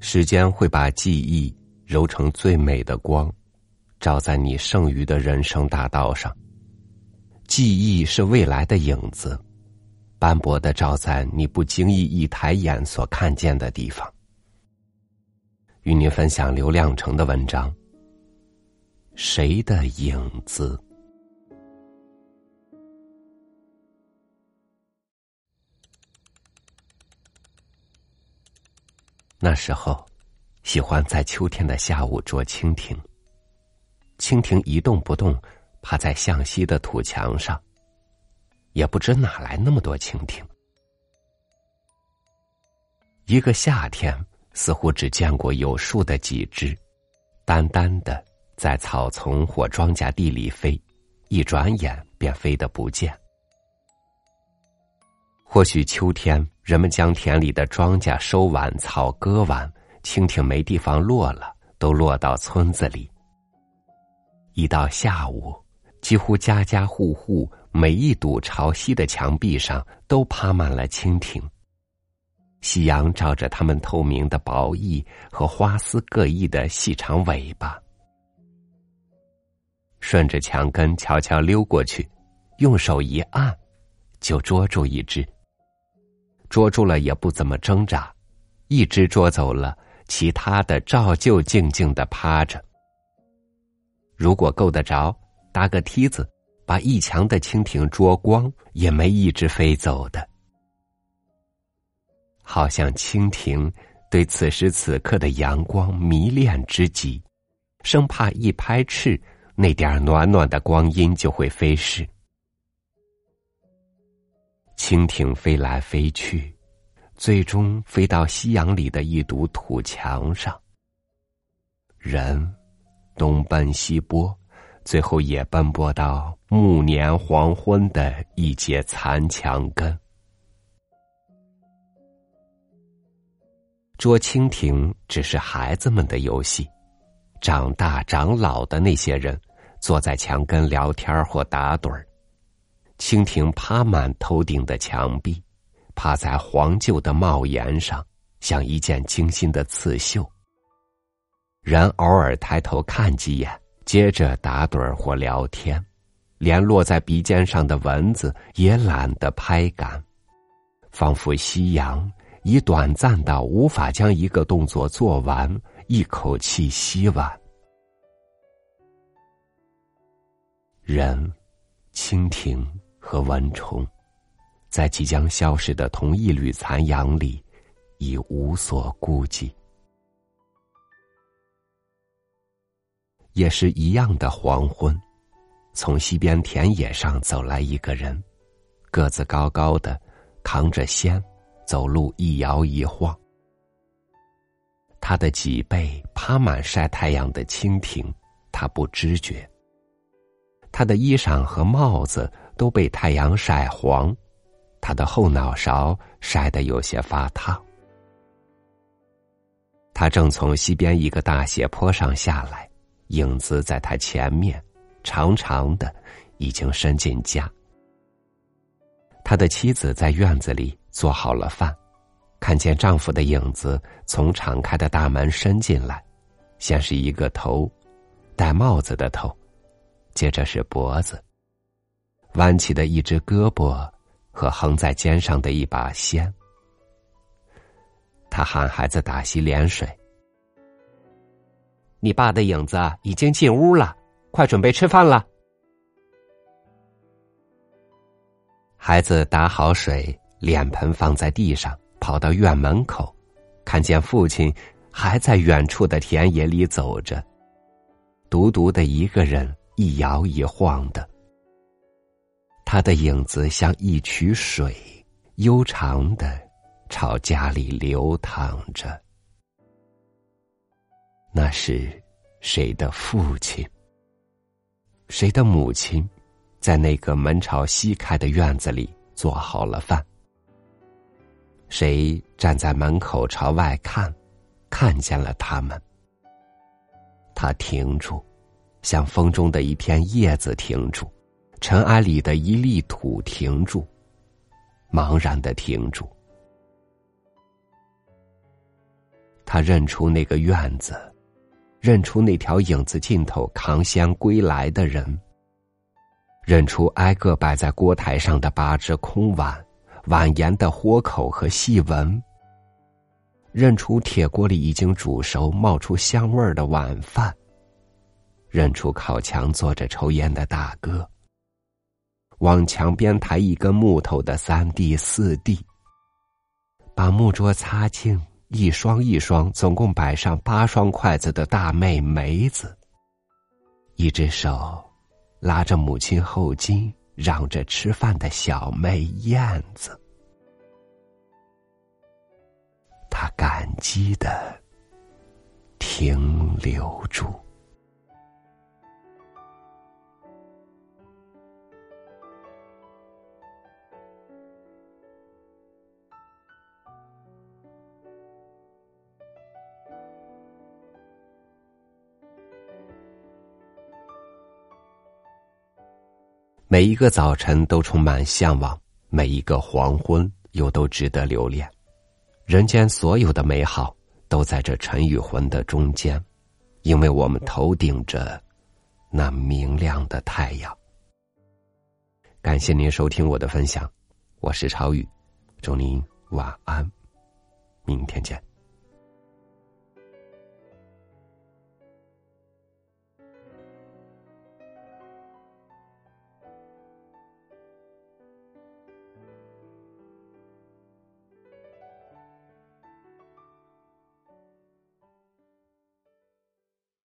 时间会把记忆揉成最美的光，照在你剩余的人生大道上。记忆是未来的影子，斑驳的照在你不经意一抬眼所看见的地方。与您分享刘亮程的文章。谁的影子？那时候，喜欢在秋天的下午捉蜻蜓。蜻蜓一动不动，趴在向西的土墙上。也不知哪来那么多蜻蜓。一个夏天，似乎只见过有数的几只，单单的在草丛或庄稼地里飞，一转眼便飞得不见。或许秋天，人们将田里的庄稼收完，草割完，蜻蜓没地方落了，都落到村子里。一到下午，几乎家家户户每一堵朝西的墙壁上都趴满了蜻蜓。夕阳照着它们透明的薄翼和花丝各异的细长尾巴，顺着墙根悄悄溜过去，用手一按，就捉住一只。捉住了也不怎么挣扎，一只捉走了，其他的照旧静静的趴着。如果够得着，搭个梯子，把一墙的蜻蜓捉光，也没一只飞走的。好像蜻蜓对此时此刻的阳光迷恋之极，生怕一拍翅，那点暖暖的光阴就会飞逝。蜻蜓飞来飞去，最终飞到夕阳里的一堵土墙上。人东奔西拨，最后也奔波到暮年黄昏的一截残墙根。捉蜻蜓只是孩子们的游戏，长大长老的那些人坐在墙根聊天或打盹儿。蜻蜓趴满头顶的墙壁，趴在黄旧的帽檐上，像一件精心的刺绣。人偶尔抬头看几眼，接着打盹儿或聊天，连落在鼻尖上的蚊子也懒得拍赶，仿佛夕阳已短暂到无法将一个动作做完，一口气吸完。人，蜻蜓。和蚊虫，在即将消失的同一缕残阳里，已无所顾忌。也是一样的黄昏，从西边田野上走来一个人，个子高高的，扛着锨，走路一摇一晃。他的脊背趴满晒太阳的蜻蜓，他不知觉。他的衣裳和帽子。都被太阳晒黄，他的后脑勺晒得有些发烫。他正从西边一个大斜坡上下来，影子在他前面，长长的，已经伸进家。他的妻子在院子里做好了饭，看见丈夫的影子从敞开的大门伸进来，先是一个头，戴帽子的头，接着是脖子。弯起的一只胳膊和横在肩上的一把锨，他喊孩子打洗脸水。你爸的影子已经进屋了，快准备吃饭了。孩子打好水，脸盆放在地上，跑到院门口，看见父亲还在远处的田野里走着，独独的一个人，一摇一晃的。他的影子像一曲水，悠长的朝家里流淌着。那是谁的父亲？谁的母亲？在那个门朝西开的院子里做好了饭。谁站在门口朝外看，看见了他们？他停住，像风中的一片叶子停住。尘埃里的一粒土停住，茫然的停住。他认出那个院子，认出那条影子尽头扛香归来的人，认出挨个摆在锅台上的八只空碗、碗沿的豁口和细纹，认出铁锅里已经煮熟、冒出香味儿的晚饭，认出靠墙坐着抽烟的大哥，往墙边抬一根木头的三弟四弟，把木桌擦净。一双一双，总共摆上八双筷子的大妹梅子，一只手拉着母亲后襟，嚷着吃饭的小妹燕子，他感激的停留住。每一个早晨都充满向往，每一个黄昏又都值得留恋。人间所有的美好都在这尘与魂的中间，因为我们头顶着那明亮的太阳。感谢您收听我的分享，我是超宇，祝您晚安，明天见。